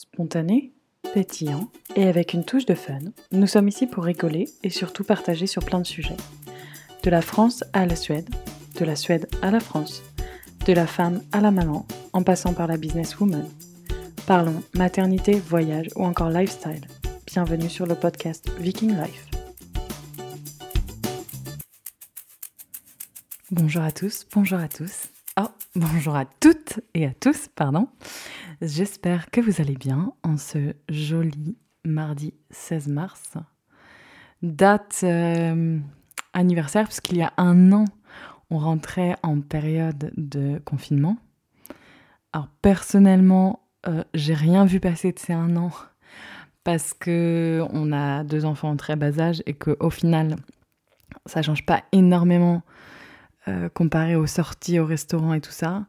Spontané, pétillant et avec une touche de fun, nous sommes ici pour rigoler et surtout partager sur plein de sujets. De la France à la Suède, de la Suède à la France, de la femme à la maman, en passant par la businesswoman. Parlons maternité, voyage ou encore lifestyle. Bienvenue sur le podcast Viking Life. Bonjour à tous, bonjour à tous. Oh, bonjour à toutes et à tous, pardon. J'espère que vous allez bien en ce joli mardi 16 mars. Date euh, anniversaire, puisqu'il y a un an, on rentrait en période de confinement. Alors personnellement, euh, j'ai rien vu passer de ces un an parce que on a deux enfants en très bas âge et qu'au final, ça change pas énormément euh, comparé aux sorties au restaurant et tout ça.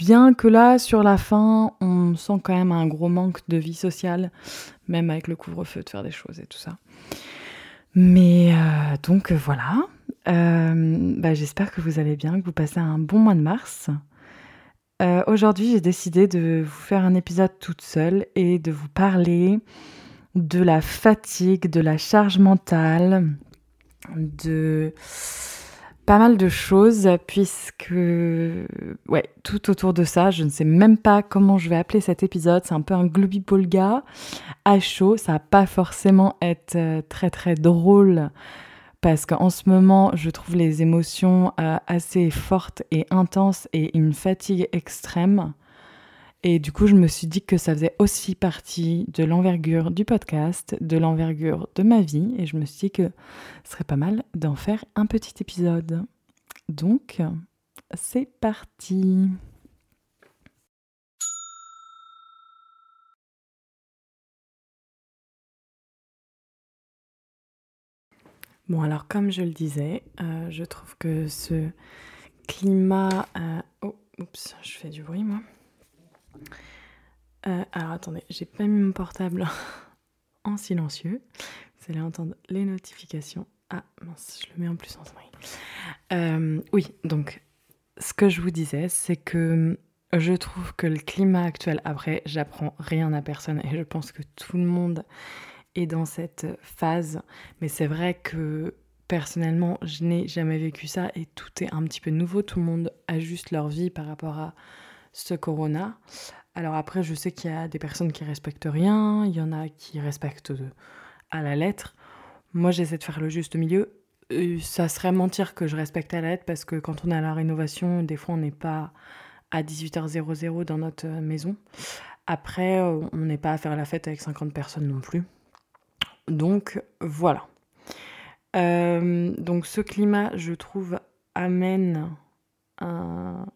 Bien que là, sur la fin, on sent quand même un gros manque de vie sociale, même avec le couvre-feu, de faire des choses et tout ça. Mais euh, donc voilà. Euh, bah, j'espère que vous allez bien, que vous passez un bon mois de mars. Euh, aujourd'hui, j'ai décidé de vous faire un épisode toute seule et de vous parler de la fatigue, de la charge mentale, de pas mal de choses puisque ouais tout autour de ça je ne sais même pas comment je vais appeler cet épisode c'est un peu un gloobie polga à chaud ça va pas forcément être euh, très très drôle parce qu'en ce moment je trouve les émotions euh, assez fortes et intenses et une fatigue extrême et du coup, je me suis dit que ça faisait aussi partie de l'envergure du podcast, de l'envergure de ma vie. Et je me suis dit que ce serait pas mal d'en faire un petit épisode. Donc, c'est parti. Bon, alors comme je le disais, euh, je trouve que ce climat... Euh, oh, oups, je fais du bruit moi. Euh, alors attendez, j'ai pas mis mon portable en silencieux. Vous allez entendre les notifications. Ah mince, je le mets en plus en. Euh, oui, donc ce que je vous disais, c'est que je trouve que le climat actuel, après, j'apprends rien à personne et je pense que tout le monde est dans cette phase. Mais c'est vrai que personnellement, je n'ai jamais vécu ça et tout est un petit peu nouveau. Tout le monde ajuste leur vie par rapport à ce corona. Alors après, je sais qu'il y a des personnes qui respectent rien, il y en a qui respectent à la lettre. Moi, j'essaie de faire le juste milieu. Euh, ça serait mentir que je respecte à la lettre parce que quand on est à la rénovation, des fois, on n'est pas à 18h00 dans notre maison. Après, euh, on n'est pas à faire la fête avec 50 personnes non plus. Donc, voilà. Euh, donc, ce climat, je trouve, amène un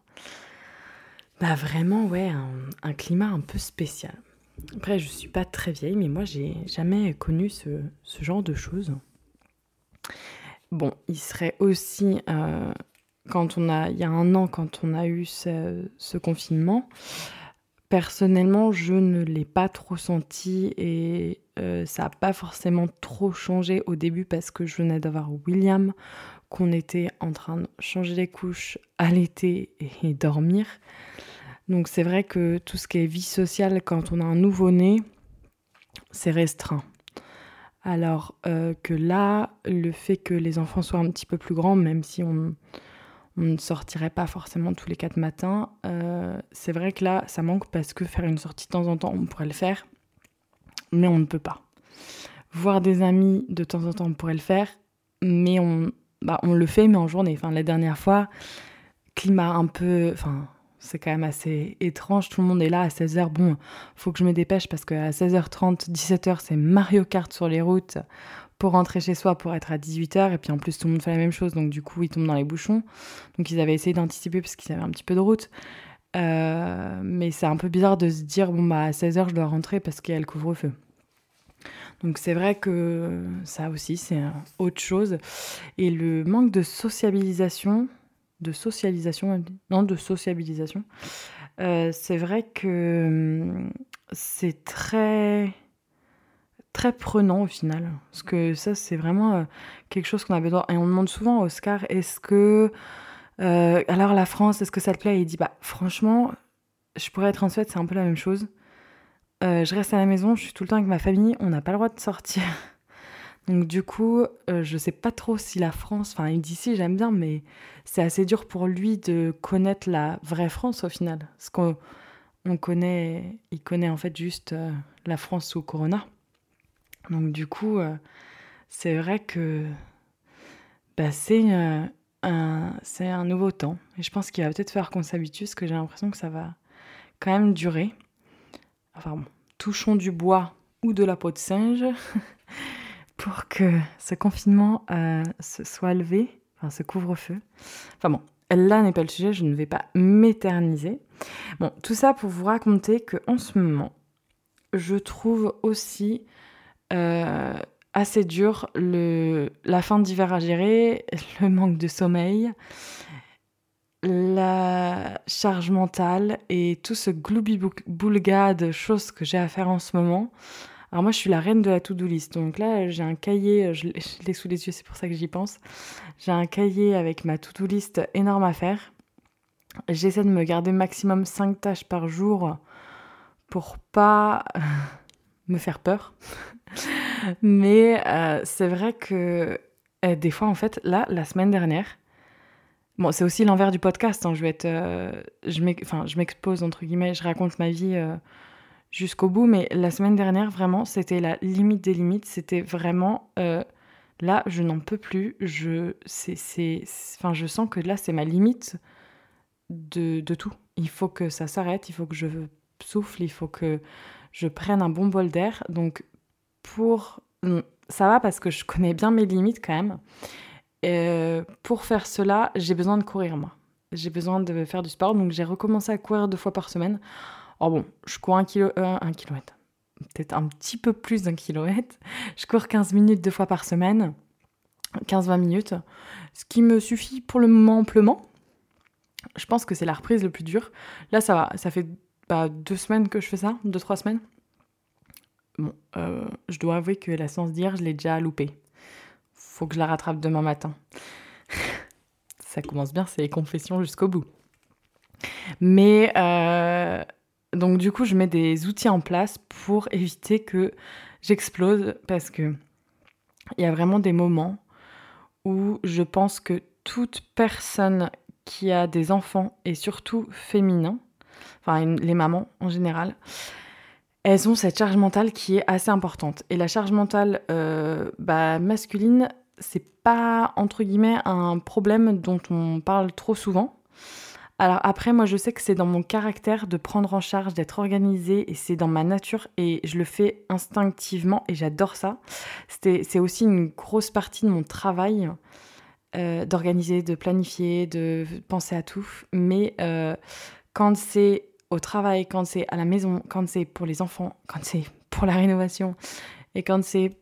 bah vraiment, ouais, un, climat un peu spécial. Après, je suis pas très vieille, mais moi, j'ai jamais connu ce, genre de choses. Bon, il serait aussi, euh, quand on a, il y a un an, quand on a eu ce, confinement, personnellement, je ne l'ai pas trop senti et euh, ça n'a pas forcément trop changé au début parce que je venais d'avoir William, qu'on était en train de changer les couches, allaiter et dormir. Donc c'est vrai que tout ce qui est vie sociale quand on a un nouveau-né, c'est restreint. Alors euh, que là, le fait que les enfants soient un petit peu plus grands, même si on, ne sortirait pas forcément tous les quatre matins, euh, c'est vrai que là, ça manque parce que faire une sortie de temps en temps, on pourrait le faire, mais on ne peut pas. Voir des amis de temps en temps, on pourrait le faire, mais on, bah, on le fait, mais en journée. Enfin, la dernière fois, climat un peu, enfin, c'est quand même assez étrange. Tout le monde est là à 16h. Bon, faut que je me dépêche parce qu'à 16h30, 17h, c'est Mario Kart sur les routes pour rentrer chez soi pour être à 18h. Et puis en plus, tout le monde fait la même chose. Donc du coup, ils tombent dans les bouchons. Donc ils avaient essayé d'anticiper parce qu'ils avaient un petit peu de route. Euh, mais c'est un peu bizarre de se dire, bon, bah à 16h, je dois rentrer parce qu'il y a le couvre-feu. Donc c'est vrai que ça aussi, c'est autre chose. Et le manque de sociabilisation, de socialisation, non, de sociabilisation, euh, c'est vrai que hum, c'est très très prenant au final. Parce que ça, c'est vraiment euh, quelque chose qu'on a besoin. Et on demande souvent à Oscar, est-ce que... Euh, alors la France, est-ce que ça te plaît? Et il dit, bah franchement, je pourrais être en Suède, c'est un peu la même chose. Je reste à la maison, je suis tout le temps avec ma famille, on n'a pas le droit de sortir. Donc du coup, je sais pas trop si la France, enfin d'ici j'aime bien, mais c'est assez dur pour lui de connaître la vraie France au final. Parce qu'on on connaît, il connaît en fait juste la France sous Corona. Donc du coup, c'est vrai que bah, c'est un, un nouveau temps. Et je pense qu'il va peut-être faire qu'on s'habitue, parce que j'ai l'impression que ça va quand même durer. Enfin bon, touchons du bois ou de la peau de singe pour que ce confinement euh, se soit levé, enfin ce couvre-feu. Enfin bon, là n'est pas le sujet, je ne vais pas m'éterniser. Bon, tout ça pour vous raconter que en ce moment, je trouve aussi euh, assez dur la fin d'hiver à gérer, le manque de sommeil, la charge mentale et tout ce gloubi-boulga de choses que j'ai à faire en ce moment. Alors moi, je suis la reine de la to-do list. Donc là, j'ai un cahier, je l'ai sous les yeux, c'est pour ça que j'y pense. J'ai un cahier avec ma to-do list énorme à faire. J'essaie de me garder maximum 5 tâches par jour pour pas me faire peur. Mais euh, c'est vrai que euh, des fois, en fait, là, la semaine dernière, bon, c'est aussi l'envers du podcast. Hein, je euh, je m'expose entre guillemets, je raconte ma vie jusqu'au bout. Mais la semaine dernière, vraiment, c'était la limite des limites. C'était vraiment là, je n'en peux plus. Je, c'est, enfin, je sens que là, c'est ma limite de, de tout. Il faut que ça s'arrête. Il faut que je souffle. Il faut que je prenne un bon bol d'air. Donc pour... Ça va parce que je connais bien mes limites quand même. Et pour faire cela, j'ai besoin de courir moi. J'ai besoin de faire du sport, donc j'ai recommencé à courir deux fois par semaine. Oh bon, je cours un, kilo, euh, un kilomètre, peut-être un petit peu plus d'un kilomètre. Je cours 15 minutes deux fois par semaine, 15-20 minutes, ce qui me suffit pour le moment amplement. Je pense que c'est la reprise le plus dur. Là, ça va, ça fait bah, deux semaines que je fais ça, deux, trois semaines. Bon, euh, je dois avouer que la séance d'hier, je l'ai déjà loupée. Faut que je la rattrape demain matin. Ça commence bien, c'est les confessions jusqu'au bout. Mais euh, donc du coup, je mets des outils en place pour éviter que j'explose parce que il y a vraiment des moments où je pense que toute personne qui a des enfants et surtout féminins, enfin les mamans en général, elles ont cette charge mentale qui est assez importante. Et la charge mentale euh, bah, masculine, c'est pas entre guillemets un problème dont on parle trop souvent. Alors après, moi je sais que c'est dans mon caractère de prendre en charge, d'être organisée, et c'est dans ma nature, et je le fais instinctivement, et j'adore ça. C'est aussi une grosse partie de mon travail, euh, d'organiser, de planifier, de penser à tout. Mais euh, quand c'est au travail, quand c'est à la maison, quand c'est pour les enfants, quand c'est pour la rénovation et quand c'est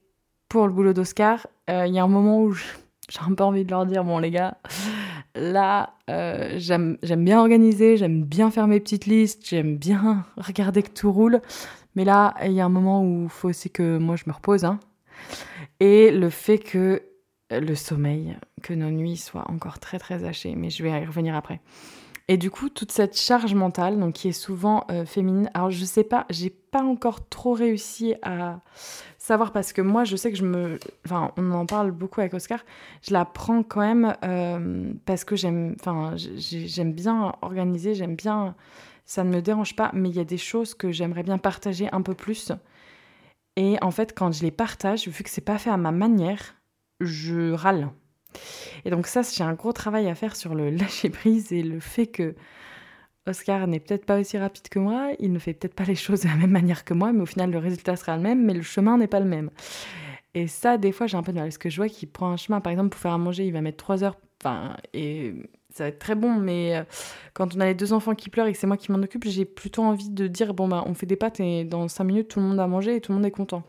pour le boulot d'Oscar, euh, il y a un moment où j'ai un peu envie de leur dire bon les gars, là euh, j'aime bien organiser, j'aime bien faire mes petites listes, j'aime bien regarder que tout roule, mais là il y a un moment où il faut aussi que moi je me repose. Hein. Et le fait que le sommeil, que nos nuits soient encore très très hachées, mais je vais y revenir après. Et du coup, toute cette charge mentale, donc qui est souvent euh, féminine, alors je sais pas, j'ai pas encore trop réussi à savoir parce que moi, je sais que je me. Enfin, on en parle beaucoup avec Oscar, je la prends quand même euh, parce que j'aime enfin, j'aime bien organiser, j'aime bien. Ça ne me dérange pas, mais il y a des choses que j'aimerais bien partager un peu plus. Et en fait, quand je les partage, vu que c'est pas fait à ma manière, je râle. Et donc ça, j'ai un gros travail à faire sur le lâcher prise et le fait que Oscar n'est peut-être pas aussi rapide que moi, il ne fait peut-être pas les choses de la même manière que moi, mais au final le résultat sera le même, mais le chemin n'est pas le même. Et ça, des fois, j'ai un peu de mal. Parce que je vois qu'il prend un chemin, par exemple, pour faire à manger, il va mettre trois heures. Enfin, et ça va être très bon, mais euh, quand on a les deux enfants qui pleurent et que c'est moi qui m'en occupe, j'ai plutôt envie de dire bon, bah, on fait des pâtes et dans cinq minutes, tout le monde a mangé et tout le monde est content.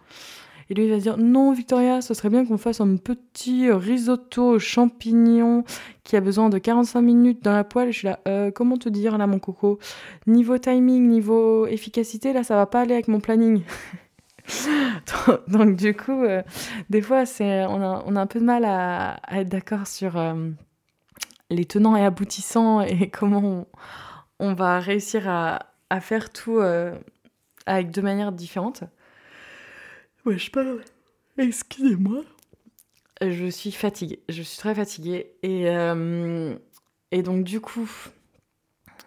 Et lui, il va dire Non, Victoria, ce serait bien qu'on fasse un petit risotto aux champignons qui a besoin de 45 minutes dans la poêle. Je suis là euh, Comment te dire, là, mon coco? Niveau timing, niveau efficacité, là, ça va pas aller avec mon planning. Donc, du coup, euh, des fois, c'est, on, a, on a un peu de mal à, être d'accord sur euh, les tenants et aboutissants et comment on, va réussir à, à faire tout avec deux manières différentes. Ouais, je parle. Excusez-moi. Je suis fatiguée. Je suis très fatiguée. Et, euh, et donc, du coup,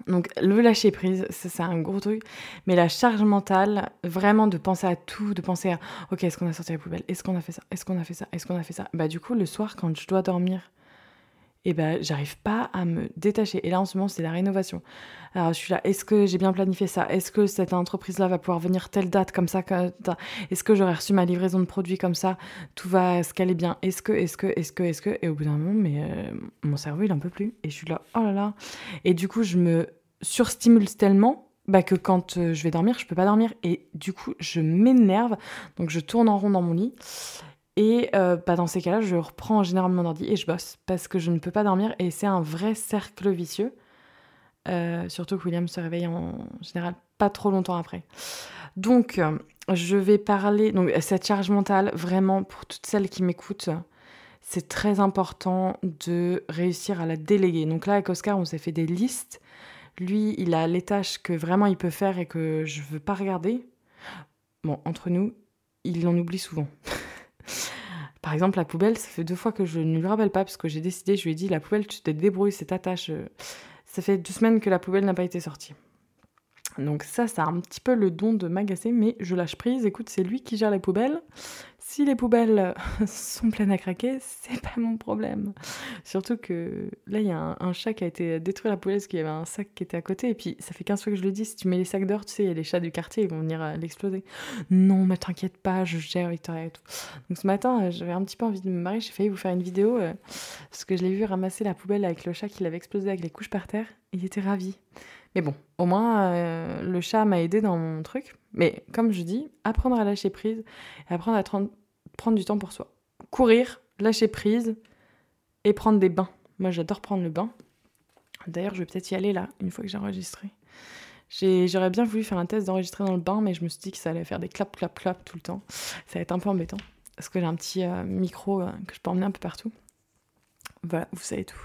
donc le lâcher prise, c'est un gros truc. Mais la charge mentale, vraiment de penser à tout, de penser à ok, est-ce qu'on a sorti la poubelle? Est-ce qu'on a fait ça? Est-ce qu'on a fait ça? Est-ce qu'on a fait ça? Bah du coup, le soir, quand je dois dormir, et ben j'arrive pas à me détacher. Et là en ce moment c'est la rénovation. Alors je suis là, est-ce que j'ai bien planifié ça? Est-ce que cette entreprise-là va pouvoir venir telle date comme ça Est-ce que j'aurais reçu ma livraison de produits comme ça? Tout va se caler bien Est-ce que, est-ce que, est-ce que, est-ce que? Et au bout d'un moment, mais euh, mon cerveau il en peut plus. Et je suis là, oh là là. Et du coup je me surstimule tellement bah, que quand euh, je vais dormir, je peux pas dormir. Et du coup je m'énerve. Donc je tourne en rond dans mon lit. Et euh, bah, dans ces cas-là, je reprends généralement mon ordi et je bosse parce que je ne peux pas dormir et c'est un vrai cercle vicieux. Euh, surtout que William se réveille en général pas trop longtemps après. Donc, je vais parler. Donc, cette charge mentale, vraiment, pour toutes celles qui m'écoutent, c'est très important de réussir à la déléguer. Donc, là, avec Oscar, on s'est fait des listes. Lui, il a les tâches que vraiment il peut faire et que je veux pas regarder. Bon, entre nous, il en oublie souvent. Par exemple, la poubelle, ça fait deux fois que je ne lui rappelle pas parce que j'ai décidé, je lui ai dit la poubelle, tu te débrouilles, c'est ta tâche. Ça fait deux semaines que la poubelle n'a pas été sortie. Donc ça, ça a un petit peu le don de m'agacer, mais je lâche prise. Écoute, c'est lui qui gère les poubelles. Si les poubelles sont pleines à craquer, c'est pas mon problème. Surtout que là, il y a un, chat qui a été détruit à la poubelle parce qu'il y avait un sac qui était à côté. Et puis, ça fait 15 fois que je le dis, si tu mets les sacs dehors, tu sais, il y a les chats du quartier, ils vont venir euh, l'exploser. Non, mais t'inquiète pas, je gère Victoria et tout. Donc ce matin, euh, j'avais un petit peu envie de me marier. J'ai failli vous faire une vidéo euh, parce que je l'ai vu ramasser la poubelle avec le chat qui l'avait explosé avec les couches par terre. Il était ravi. Mais bon, au moins, le chat m'a aidé dans mon truc. Mais comme je dis, apprendre à lâcher prise et apprendre à prendre du temps pour soi. Courir, lâcher prise et prendre des bains. Moi, j'adore prendre le bain. D'ailleurs, je vais peut-être y aller là, une fois que j'ai enregistré. J'aurais bien voulu faire un test d'enregistrer dans le bain, mais je me suis dit que ça allait faire des clap, clap, clap tout le temps. Ça va être un peu embêtant. Parce que j'ai un petit euh, micro euh, que je peux emmener un peu partout. Voilà, vous savez tout.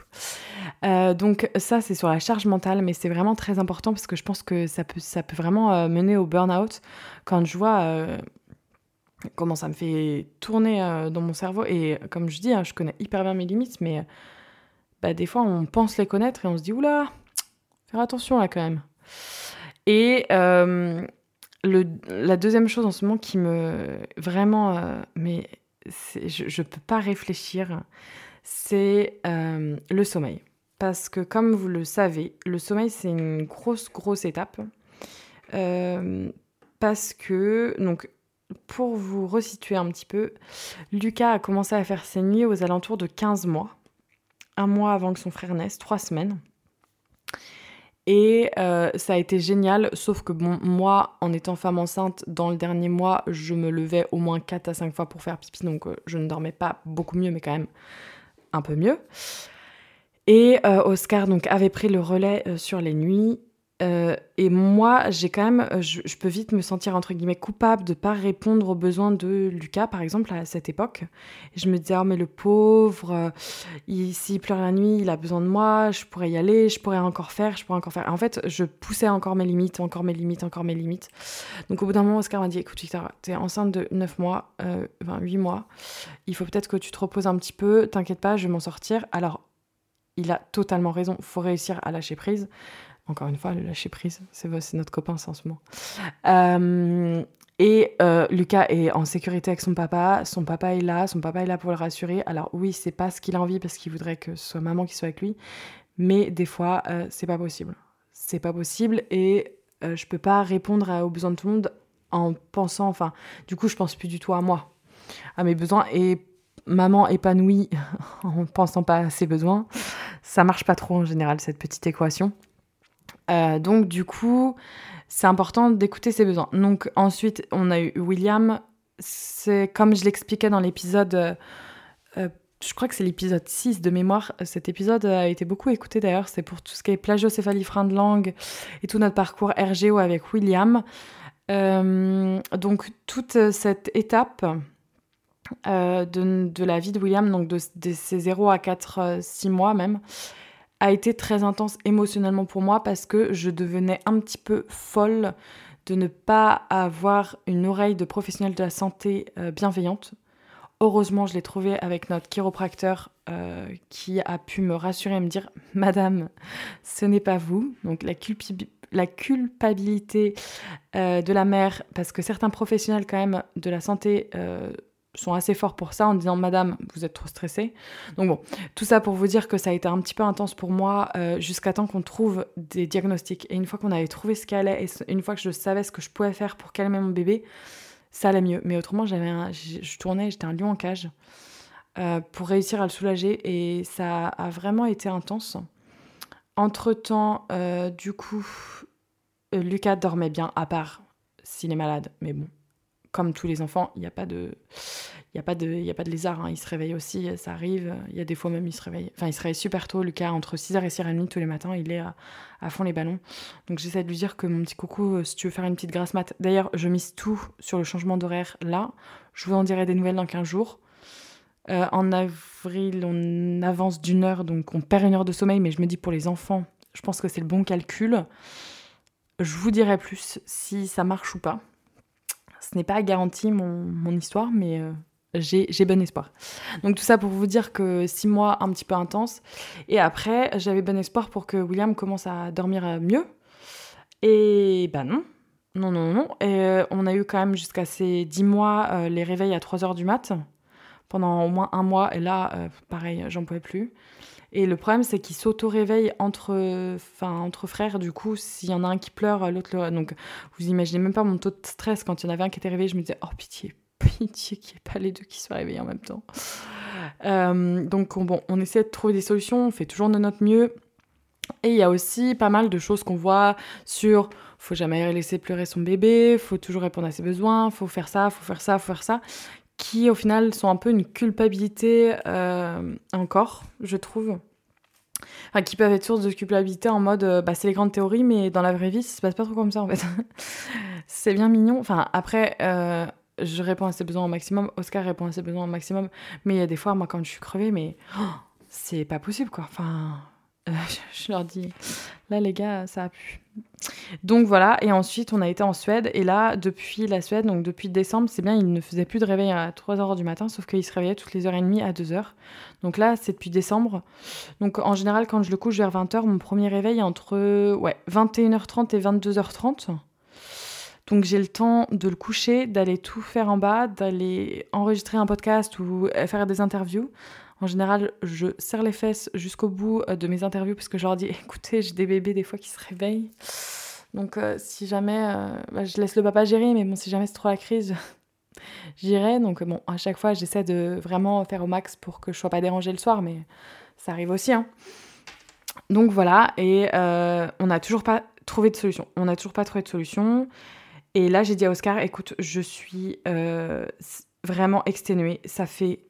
Euh, donc ça, c'est sur la charge mentale, mais c'est vraiment très important parce que je pense que ça peut, ça peut vraiment euh, mener au burn-out. Quand je vois euh, comment ça me fait tourner dans mon cerveau, et comme je dis, hein, je connais hyper bien mes limites, mais bah, des fois, on pense les connaître et on se dit, oula, faire attention là quand même. Et la deuxième chose en ce moment qui me... Vraiment, mais je ne peux pas réfléchir c'est euh, le sommeil. Parce que comme vous le savez, le sommeil, c'est une grosse, grosse étape. Euh, parce que, donc, pour vous resituer un petit peu, Lucas a commencé à faire ses nuits aux alentours de 15 mois. Un mois avant que son frère naisse, trois semaines. Et euh, ça a été génial, sauf que moi, en étant femme enceinte, dans le dernier mois, je me levais au moins 4 à 5 fois pour faire pipi, donc je ne dormais pas beaucoup mieux, mais quand même, un peu mieux. Et euh, Oscar donc avait pris le relais euh, sur les nuits. Euh, et moi, j'ai quand même, je, peux vite me sentir entre guillemets coupable de pas répondre aux besoins de Lucas, par exemple, à cette époque. je me disais, oh mais le pauvre, s'il pleure la nuit, il a besoin de moi, je pourrais y aller, je pourrais encore faire, je pourrais encore faire. En fait, je poussais encore mes limites, encore mes limites, encore mes limites. Donc au bout d'un moment, Oscar m'a dit, écoute Victor, t'es enceinte de 9 mois, enfin 8 mois, il faut peut-être que tu te reposes un petit peu, t'inquiète pas, je vais m'en sortir. Alors, il a totalement raison, faut réussir à lâcher prise. Encore une fois, le lâcher prise, c'est notre copain en ce moment. Euh, et euh, Lucas est en sécurité avec son papa, son papa est là, son papa est là pour le rassurer. Alors oui, c'est pas ce qu'il a envie parce qu'il voudrait que ce soit maman qui soit avec lui, mais des fois, euh, c'est pas possible. C'est pas possible et je peux pas répondre aux besoins de tout le monde en pensant, enfin, du coup, je pense plus du tout à moi, à mes besoins et maman épanouie en pensant pas à ses besoins, ça marche pas trop en général cette petite équation. Euh, donc du coup, c'est important d'écouter ses besoins. Donc ensuite, on a eu William. C'est comme je l'expliquais dans l'épisode, euh, euh, je crois que c'est l'épisode 6 de mémoire. Cet épisode a été beaucoup écouté d'ailleurs. C'est pour tout ce qui est plagiocéphalie frein de langue et tout notre parcours RGO avec William. donc toute cette étape de, la vie de William, donc de, ses 0 à 4, 6 euh, mois même, a été très intense émotionnellement pour moi parce que je devenais un petit peu folle de ne pas avoir une oreille de professionnel de la santé euh, bienveillante. Heureusement, je l'ai trouvé avec notre chiropracteur euh, qui a pu me rassurer et me dire Madame, ce n'est pas vous. Donc la, culpabilité euh, de la mère, parce que certains professionnels quand même de la santé sont assez forts pour ça en disant Madame, vous êtes trop stressée. Donc bon, tout ça pour vous dire que ça a été un petit peu intense pour moi euh, jusqu'à temps qu'on trouve des diagnostics. Et une fois qu'on avait trouvé ce qu'elle est, et une fois que je savais ce que je pouvais faire pour calmer mon bébé, ça allait mieux. Mais autrement, j'avais je tournais, j'étais un lion en cage euh, pour réussir à le soulager et ça a vraiment été intense. Entre-temps, euh, du coup, Lucas dormait bien, à part s'il est malade, mais bon, comme tous les enfants, il n'y a pas de, il y a pas de, il y a pas de lézard. Hein. Il se réveille aussi, ça arrive. Il y a des fois même il se réveille, enfin il se réveille super tôt. Lucas entre 6h et 6h30 tous les matins, il est à, fond les ballons. Donc j'essaie de lui dire que mon petit coucou, euh, si tu veux faire une petite grasse mat. D'ailleurs, je mise tout sur le changement d'horaire là. Je vous en dirai des nouvelles dans 15 jours. Euh, en avril, on avance d'une heure, donc on perd une heure de sommeil. Mais je me dis pour les enfants, je pense que c'est le bon calcul. Je vous dirai plus si ça marche ou pas. Ce n'est pas garanti mon, histoire, mais euh, j'ai bon espoir. Donc tout ça pour vous dire que six mois un petit peu intense. Et après, j'avais bon espoir pour que William commence à dormir euh, mieux. Et ben non. Non, non, non. Et euh, on a eu quand même jusqu'à ces dix mois les réveils à 3 heures du mat. Pendant au moins un mois. Et là, pareil, j'en pouvais plus. Et le problème, c'est qu'ils s'auto-réveillent entre, entre frères. Du coup, s'il y en a un qui pleure, l'autre le. Donc, vous imaginez même pas mon taux de stress. Quand il y en avait un qui était réveillé, je me disais, oh pitié, pitié qu'il n'y ait pas les deux qui soient réveillés en même temps. Euh, donc, bon, on essaie de trouver des solutions. On fait toujours de notre mieux. Et il y a aussi pas mal de choses qu'on voit sur faut jamais laisser pleurer son bébé, faut toujours répondre à ses besoins, faut faire ça, faut faire ça, faut faire ça, qui au final sont un peu une culpabilité euh, encore, je trouve. Enfin, qui peuvent être source de culpabilité en mode euh, bah, c'est les grandes théories, mais dans la vraie vie, ça se passe pas trop comme ça en fait. c'est bien mignon. Enfin, après, euh, je réponds à ses besoins au maximum, Oscar répond à ses besoins au maximum, mais il y a des fois, moi, quand je suis crevée, mais oh, c'est pas possible quoi. Enfin, je leur dis, là les gars, ça a pu. Donc voilà, et ensuite on a été en Suède, et là, depuis la Suède, donc depuis décembre, c'est bien, il ne faisait plus de réveil à 3h du matin, sauf qu'il se réveillait toutes les heures et demie à 2h. Donc là, c'est depuis décembre. Donc en général, quand je le couche vers 20h, mon premier réveil est entre ouais, 21h30 et 22h30. Donc j'ai le temps de le coucher, d'aller tout faire en bas, d'aller enregistrer un podcast ou faire des interviews. En général, je serre les fesses jusqu'au bout euh, de mes interviews parce que je leur dis écoutez, j'ai des bébés des fois qui se réveillent. Donc euh, si jamais, euh, bah, je laisse le papa gérer, mais bon, si jamais c'est trop la crise, j'irai. Donc bon, à chaque fois, j'essaie de vraiment faire au max pour que je sois pas dérangée le soir, mais ça arrive aussi. Hein. Donc voilà, et on n'a toujours pas trouvé de solution. On n'a toujours pas trouvé de solution. Et là, j'ai dit à Oscar, écoute, je suis vraiment exténuée. Ça fait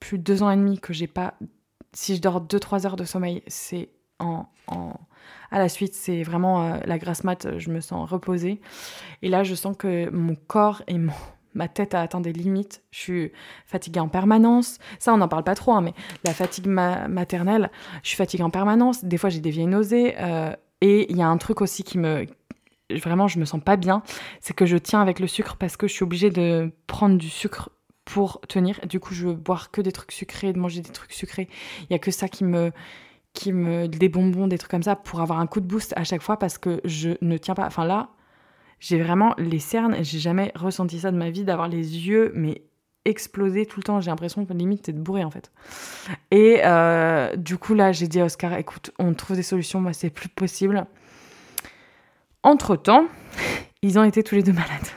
plus de deux ans et demi que j'ai pas. Si je dors deux, trois heures de sommeil, c'est en, en, à la suite, c'est vraiment euh, la grasse mat, je me sens reposée. Et là, je sens que mon corps et mon, ma tête a atteint des limites. Je suis fatiguée en permanence. Ça, on n'en parle pas trop, hein, mais la fatigue maternelle, je suis fatiguée en permanence. Des fois, j'ai des vieilles nausées. Euh, et il y a un truc aussi qui me. Vraiment, je me sens pas bien. C'est que je tiens avec le sucre parce que je suis obligée de prendre du sucre pour tenir. Du coup, je veux boire que des trucs sucrés, de manger des trucs sucrés. Il y a que ça qui me qui me des bonbons, des trucs comme ça pour avoir un coup de boost à chaque fois parce que je ne tiens pas. Enfin là, j'ai vraiment les cernes, j'ai jamais ressenti ça de ma vie d'avoir les yeux mais explosés tout le temps. J'ai l'impression que limite t'es bourré en fait. Et euh, du coup là, j'ai dit à Oscar, écoute, on trouve des solutions, moi c'est plus possible. Entre temps, ils ont été tous les deux malades.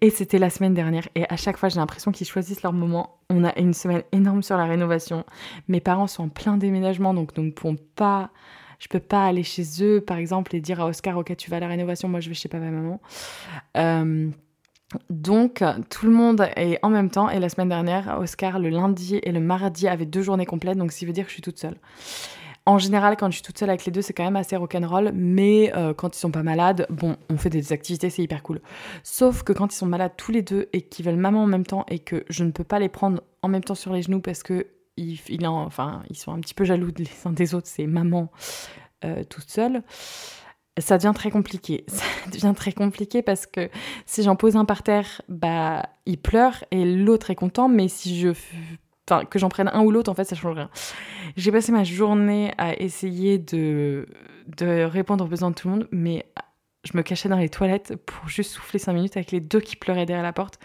Et c'était la semaine dernière. Et à chaque fois, j'ai l'impression qu'ils choisissent leur moment. On a une semaine énorme sur la rénovation. Mes parents sont en plein déménagement, donc ne pourront pas. Je peux pas aller chez eux, par exemple, et dire à Oscar, ok, tu vas à la rénovation, moi je vais chez papa et maman. Euh, donc, tout le monde est en même temps. Et la semaine dernière, Oscar, le lundi et le mardi, avait deux journées complètes. Donc, ça veut dire que je suis toute seule. En général, quand je suis toute seule avec les deux, c'est quand même assez rock'n'roll, mais euh, quand ils sont pas malades, bon, on fait des activités, c'est hyper cool. Sauf que quand ils sont malades tous les deux et qu'ils veulent maman en même temps et que je ne peux pas les prendre en même temps sur les genoux parce que ils, sont un petit peu jaloux les uns des autres, c'est maman euh, toute seule. ça devient très compliqué. Ça devient très compliqué parce que si j'en pose un par terre, bah, il pleure et l'autre est content, mais si je. Enfin, que j'en prenne un ou l'autre, en fait, ça change rien. J'ai passé ma journée à essayer de, de répondre aux besoins de tout le monde, mais je me cachais dans les toilettes pour juste souffler cinq minutes avec les deux qui pleuraient derrière la porte.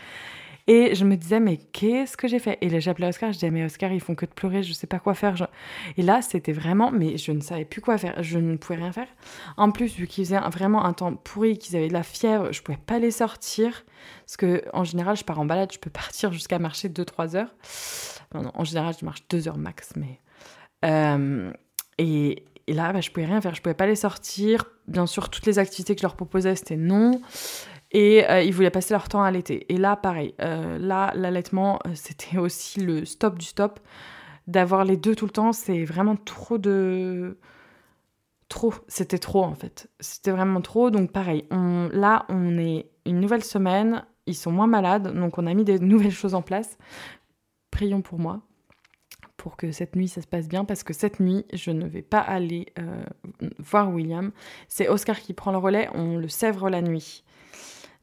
Et je me disais, mais qu'est-ce que j'ai fait? Et là, j'appelais Oscar, je disais, mais Oscar, ils font que de pleurer, je sais pas quoi faire. Et là, c'était vraiment, mais je ne savais plus quoi faire, je ne pouvais rien faire. En plus, vu qu'ils faisaient vraiment un temps pourri, qu'ils avaient de la fièvre, je pouvais pas les sortir. Parce que, en général, je pars en balade, je peux partir jusqu'à marcher 2-3 heures. en général, je marche 2 heures max, mais. Euh, et, et là, bah, je pouvais rien faire, je pouvais pas les sortir. Bien sûr, toutes les activités que je leur proposais, c'était non. Et euh, ils voulaient passer leur temps à l'été. Et là, pareil. Euh, là, l'allaitement, euh, c'était aussi le stop du stop. D'avoir les deux tout le temps, c'est vraiment trop de. Trop. C'était trop, en fait. C'était vraiment trop. Donc, pareil. On... Là, on est une nouvelle semaine. Ils sont moins malades. Donc, on a mis des nouvelles choses en place. Prions pour moi pour que cette nuit ça se passe bien parce que cette nuit je ne vais pas aller voir William. C'est Oscar qui prend le relais, on le sèvre la nuit.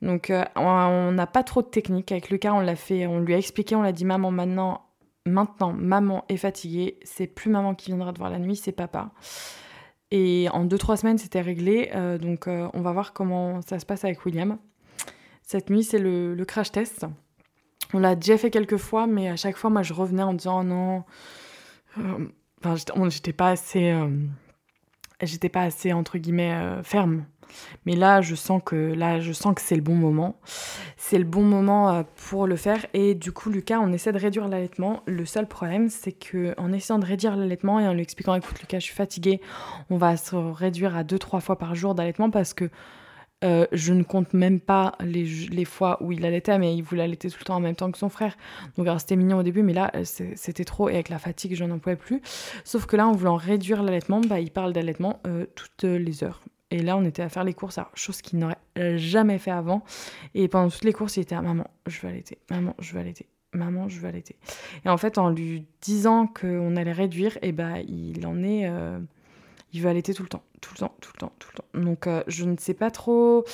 Donc euh, on n'a pas trop de technique. Avec Lucas, on l'a fait, on lui a expliqué, on l'a dit maman maintenant, maintenant, maman est fatiguée, c'est plus maman qui viendra te voir la nuit, c'est papa. Et en 2-3 semaines, c'était réglé. Euh, donc euh, on va voir comment ça se passe avec William. Cette nuit, c'est le, crash test. On l'a déjà fait quelques fois, mais à chaque fois, moi, je revenais en disant oh non. Enfin, j'étais pas assez. j'étais pas assez, entre guillemets, ferme mais là, je sens que là, je sens que c'est le bon moment. C'est le bon moment euh, pour le faire. Et du coup, Lucas, on essaie de réduire l'allaitement. Le seul problème, c'est que en essayant de réduire l'allaitement et en lui expliquant, écoute, Lucas, je suis fatiguée, on va se réduire à 2-3 fois par jour d'allaitement parce que euh, je ne compte même pas les, les, fois où il allaitait, mais il voulait allaiter tout le temps en même temps que son frère. Donc c'était mignon au début, mais là euh, c'était trop et avec la fatigue je n'en pouvais plus. Sauf que là en voulant réduire l'allaitement, bah, il parle d'allaitement toutes les heures. Et là, on était à faire les courses, chose qu'il n'aurait jamais fait avant. Et pendant toutes les courses, il était à maman, je veux allaiter, maman, je veux allaiter, maman, je veux allaiter. Et en fait, en lui disant qu'on allait réduire, eh ben, il en est. Euh, il veut allaiter tout le temps, tout le temps, tout le temps, tout le temps. Donc, euh, je ne sais pas trop.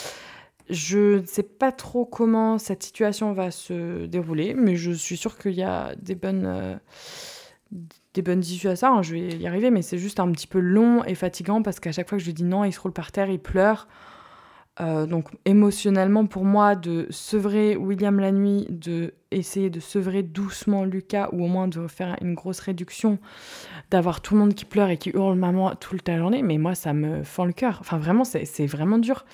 Je ne sais pas trop comment cette situation va se dérouler, mais je suis sûre qu'il y a des bonnes. Euh, des bonnes issues à ça, hein, je vais y arriver, mais c'est juste un petit peu long et fatigant parce qu'à chaque fois que je lui dis non, il se roule par terre, il pleure. Euh, donc émotionnellement pour moi de sevrer William la nuit, de essayer de sevrer doucement Lucas ou au moins de faire une grosse réduction, d'avoir tout le monde qui pleure et qui hurle maman toute la journée, mais moi ça me fend le cœur. Enfin vraiment c'est vraiment dur.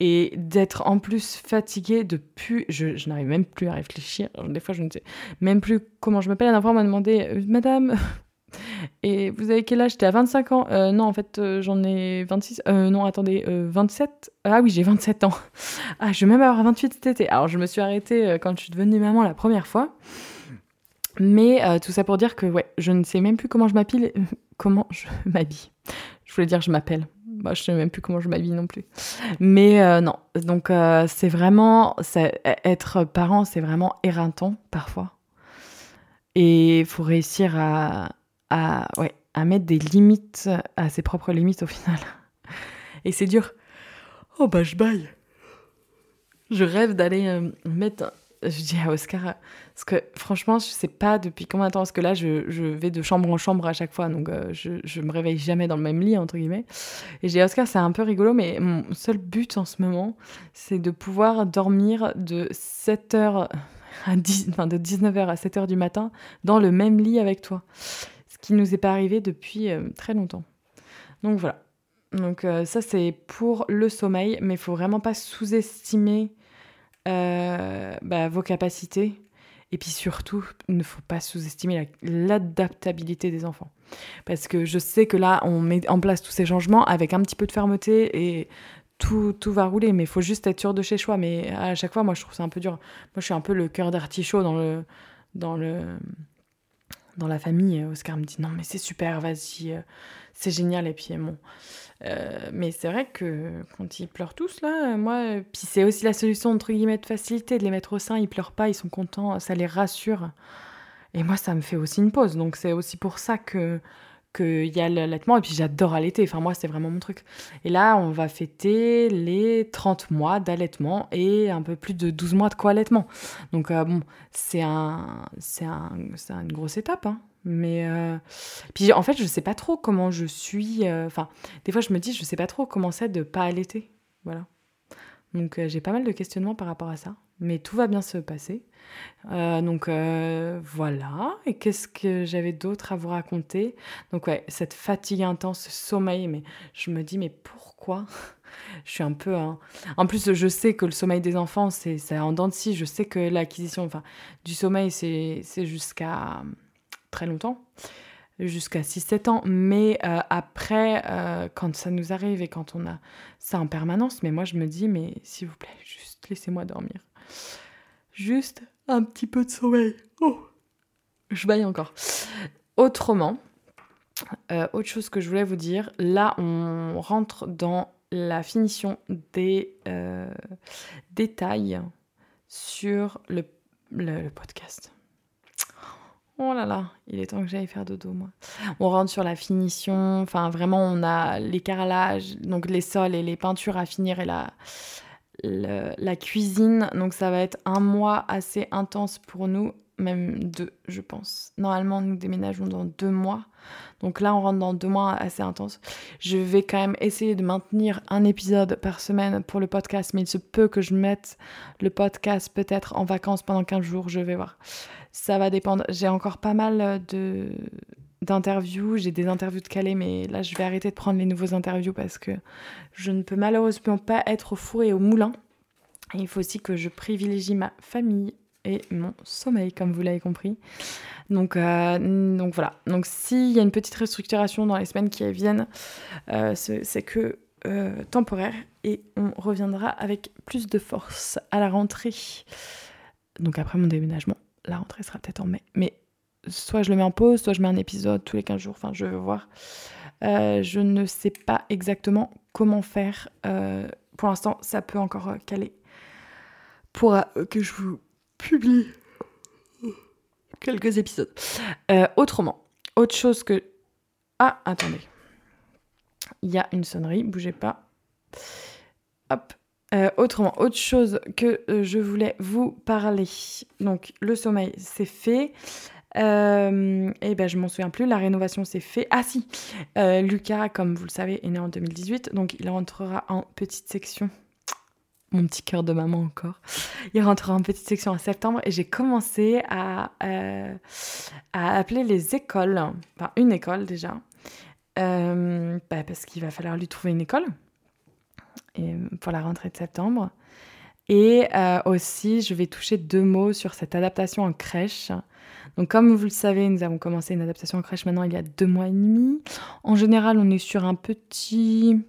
Et d'être en plus fatiguée de plus, je, n'arrive même plus à réfléchir. Des fois je ne sais même plus comment je m'appelle. La dernière m'a demandé euh, Madame et vous avez quel âge? J'étais à 25 ans. Euh, non, en fait, euh, j'en ai 26. Euh, non, attendez, 27 Ah oui, j'ai 27 ans. Ah, je vais même avoir 28 cet été. Alors, je me suis arrêtée quand je suis devenue maman la première fois. Mais tout ça pour dire que, ouais, je ne sais même plus comment je m'habille. comment je m'habille. Je voulais dire je m'appelle. Bah, je sais même plus comment je m'habille non plus. Mais non, donc c'est vraiment... Être parent, c'est vraiment éreintant parfois. Et il faut réussir à, à, ouais, à mettre des limites, à ses propres limites au final. Et c'est dur. Oh bah je baille. Je rêve d'aller euh, mettre. Je dis à Oscar, parce que franchement, je sais pas depuis combien de temps, parce que là, je, vais de chambre en chambre à chaque fois, donc euh, je, je me réveille jamais dans le même lit, entre guillemets. Et j'ai Oscar, c'est un peu rigolo, mais mon seul but en ce moment, c'est de pouvoir dormir de 7h à 10, enfin de 19h à 7h du matin dans le même lit avec toi qui nous est pas arrivé depuis euh, très longtemps. Donc voilà. Donc euh, ça c'est pour le sommeil, mais il faut vraiment pas sous-estimer bah, vos capacités. Et puis surtout, il ne faut pas sous-estimer l'adaptabilité des enfants. Parce que je sais que là, on met en place tous ces changements avec un petit peu de fermeté et tout, tout va rouler. Mais il faut juste être sûr de chez soi. Mais à chaque fois, moi, je trouve ça un peu dur. Moi, je suis un peu le cœur d'artichaut dans le, dans le, dans la famille, euh, Oscar me dit non mais c'est super, vas-y, euh, c'est génial. Et puis bon, euh, mais c'est vrai que quand ils pleurent tous là, moi, puis c'est aussi la solution entre guillemets de facilité de les mettre au sein, ils pleurent pas, ils sont contents, ça les rassure. Et moi, ça me fait aussi une pause. Donc c'est aussi pour ça que qu'il y a l'allaitement. Et puis j'adore allaiter. Enfin, moi, c'est vraiment mon truc. Et là, on va fêter les 30 mois d'allaitement et un peu plus de 12 mois de co-allaitement. Donc, euh, bon, c'est un, un, une grosse étape. Hein. Mais euh, puis en fait, je sais pas trop comment je suis. Euh, enfin, des fois, je me dis, je sais pas trop comment c'est de pas allaiter. Voilà. Donc, j'ai pas mal de questionnements par rapport à ça. Mais tout va bien se passer. Euh, donc euh, voilà. Et qu'est-ce que j'avais d'autre à vous raconter? Donc ouais, cette fatigue intense, ce sommeil, mais je me dis mais pourquoi? Je suis un peu... En plus, je sais que le sommeil des enfants, c'est en dents de scie. Je sais que l'acquisition du sommeil, c'est jusqu'à très longtemps jusqu'à 6-7 ans. Mais euh, après, quand ça nous arrive et quand on a ça en permanence, mais moi je me dis, mais s'il vous plaît, juste laissez-moi dormir. Juste un petit peu de sommeil. Oh. Je baille encore. Autrement, euh, autre chose que je voulais vous dire, là on rentre dans la finition des euh, détails sur le, podcast. Oh là là, il est temps que j'aille faire dodo, moi. On rentre sur la finition, enfin vraiment, on a les carrelages, donc les sols et les peintures à finir et la, la cuisine. Donc ça va être un mois assez intense pour nous, même deux, je pense. Normalement, nous déménageons dans deux mois. Donc là, on rentre dans deux mois assez intenses. Je vais quand même essayer de maintenir un épisode par semaine pour le podcast, mais il se peut que je mette le podcast peut-être en vacances pendant 15 jours, je vais voir. Ça va dépendre. J'ai encore pas mal de, d'interviews. J'ai des interviews de Calais, mais là, je vais arrêter de prendre les nouveaux interviews parce que je ne peux malheureusement pas être au four et au moulin. il faut aussi que je privilégie ma famille et mon sommeil, comme vous l'avez compris. Donc, euh, donc voilà. Donc s'il y a une petite restructuration dans les semaines qui viennent, euh, c'est que euh, temporaire et on reviendra avec plus de force à la rentrée. Donc après mon déménagement, la rentrée sera peut-être en mai. Mais soit je le mets en pause, soit je mets un épisode tous les 15 jours, enfin je vais voir. Je ne sais pas exactement comment faire. Pour l'instant, ça peut encore caler pour que je vous publie quelques épisodes. autrement, autre chose que... Ah, attendez. Il y a une sonnerie, bougez pas. Hop. autrement, autre chose que je voulais vous parler. Donc, le sommeil, c'est fait. Euh, et ben je m'en souviens plus, la rénovation s'est fait. Ah si, euh, Lucas, comme vous le savez, est né en 2018, donc il rentrera en petite section. Mon petit cœur de maman encore. Il rentrera en petite section en septembre et j'ai commencé à, euh, appeler les écoles, enfin une école déjà, bah, parce qu'il va falloir lui trouver une école pour la rentrée de septembre. Et aussi, je vais toucher deux mots sur cette adaptation en crèche donc comme vous le savez, nous avons commencé une adaptation en crèche maintenant il y a deux mois et demi. En général, on est sur un petit,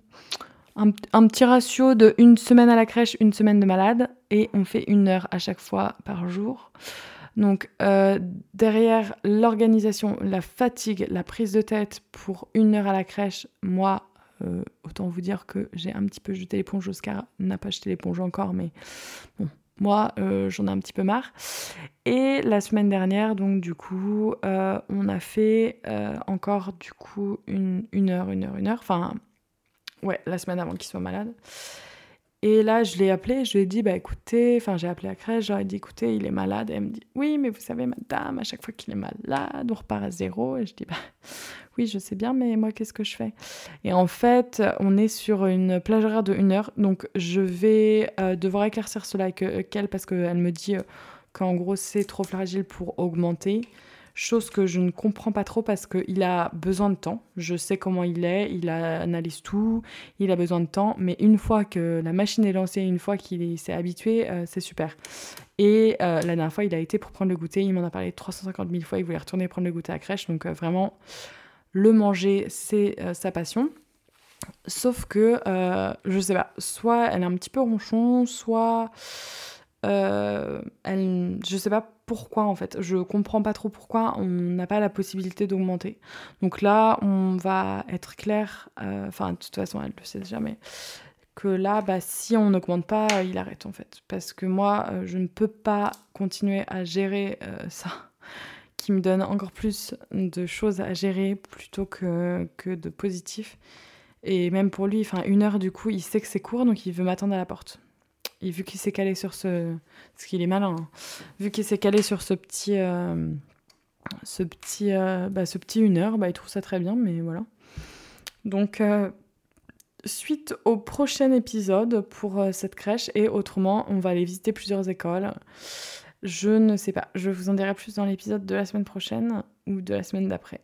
un, petit ratio de une semaine à la crèche, une semaine de malade, et on fait une heure à chaque fois par jour. Donc euh, derrière l'organisation, la fatigue, la prise de tête pour une heure à la crèche, moi, euh, autant vous dire que j'ai un petit peu jeté l'éponge. Oscar n'a pas jeté l'éponge encore, mais bon, moi, euh, j'en ai un petit peu marre. Et la semaine dernière, donc du coup, on a fait encore du coup une, une, heure, une heure, une heure. Enfin, ouais, la semaine avant qu'il soit malade. Et là, je l'ai appelé, je lui ai dit, bah écoutez, enfin j'ai appelé la crèche, j'aurais dit, écoutez, il est malade. Et elle me dit, oui, mais vous savez, madame, à chaque fois qu'il est malade, on repart à zéro. Et je dis, bah oui, je sais bien, mais moi, qu'est-ce que je fais? Et en fait, on est sur une plage horaire de 1 heure, donc je vais euh, devoir éclaircir cela avec euh, elle parce qu'elle me dit euh, qu'en gros, c'est trop fragile pour augmenter. Chose que je ne comprends pas trop parce qu'il a besoin de temps. Je sais comment il est, il analyse tout, il a besoin de temps, mais une fois que la machine est lancée, une fois qu'il s'est habitué, c'est super. Et la dernière fois, il a été pour prendre le goûter, il m'en a parlé 350 000 fois, il voulait retourner prendre le goûter à crèche, donc vraiment, le manger, c'est euh, sa passion. Sauf que, euh, je sais pas, soit elle est un petit peu ronchon, soit euh, elle, je sais pas pourquoi en fait. Je comprends pas trop pourquoi on n'a pas la possibilité d'augmenter. Donc là, on va être clair, enfin de toute façon, elle le sait jamais, que là, bah, si on n'augmente pas, il arrête en fait. Parce que moi, je ne peux pas continuer à gérer ça qui me donne encore plus de choses à gérer plutôt que, que de positif. Et même pour lui, enfin une heure du coup, il sait que c'est court, donc il veut m'attendre à la porte. Et vu qu'il s'est calé sur ce... ce qu'il est malin, hein. vu qu'il s'est calé sur ce petit... Euh, ce petit, euh, bah, ce petit une heure, bah, il trouve ça très bien, mais voilà. Donc, euh, suite au prochain épisode pour cette crèche, et autrement, on va aller visiter plusieurs écoles. Je ne sais pas. Je vous en dirai plus dans l'épisode de la semaine prochaine ou de la semaine d'après.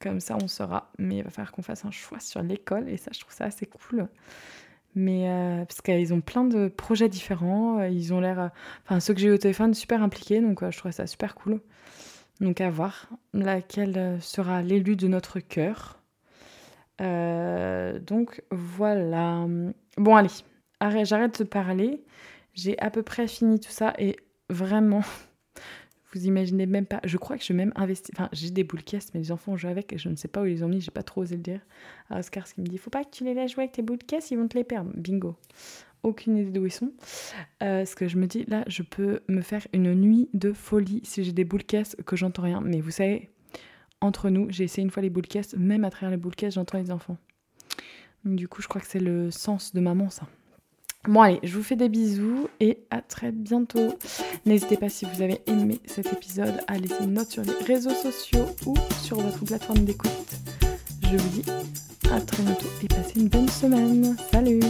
Comme ça, on saura. Mais il va falloir qu'on fasse un choix sur l'école et ça, je trouve ça assez cool. Mais euh, parce qu'ils ont plein de projets différents. Ils ont l'air, euh, enfin ceux que j'ai eu au téléphone, super impliqués. Donc euh, je trouve ça super cool. Donc à voir laquelle sera l'élu de notre cœur. donc voilà. Bon allez, j'arrête de parler. J'ai à peu près fini tout ça et vraiment, vous imaginez même pas. Je crois que je vais même investir. Enfin, j'ai des boules caisses, mais les enfants jouent avec et je ne sais pas où ils les ont mis. J'ai pas trop osé le dire. à Oscar, ce qui me dit faut pas que tu les laisses jouer avec tes boules caisses, ils vont te les perdre. Bingo. Aucune idée d'où ils sont. Euh, ce que je me dis, là, je peux me faire une nuit de folie si j'ai des boules caisses que j'entends rien. Mais vous savez, entre nous, j'ai essayé une fois les boules caisses, même à travers les boules caisses, j'entends les enfants. du coup, je crois que c'est le sens de maman, ça. Bon allez, je vous fais des bisous et à très bientôt. N'hésitez pas si vous avez aimé cet épisode à laisser une note sur les réseaux sociaux ou sur votre plateforme d'écoute. Je vous dis à très bientôt et passez une bonne semaine. Salut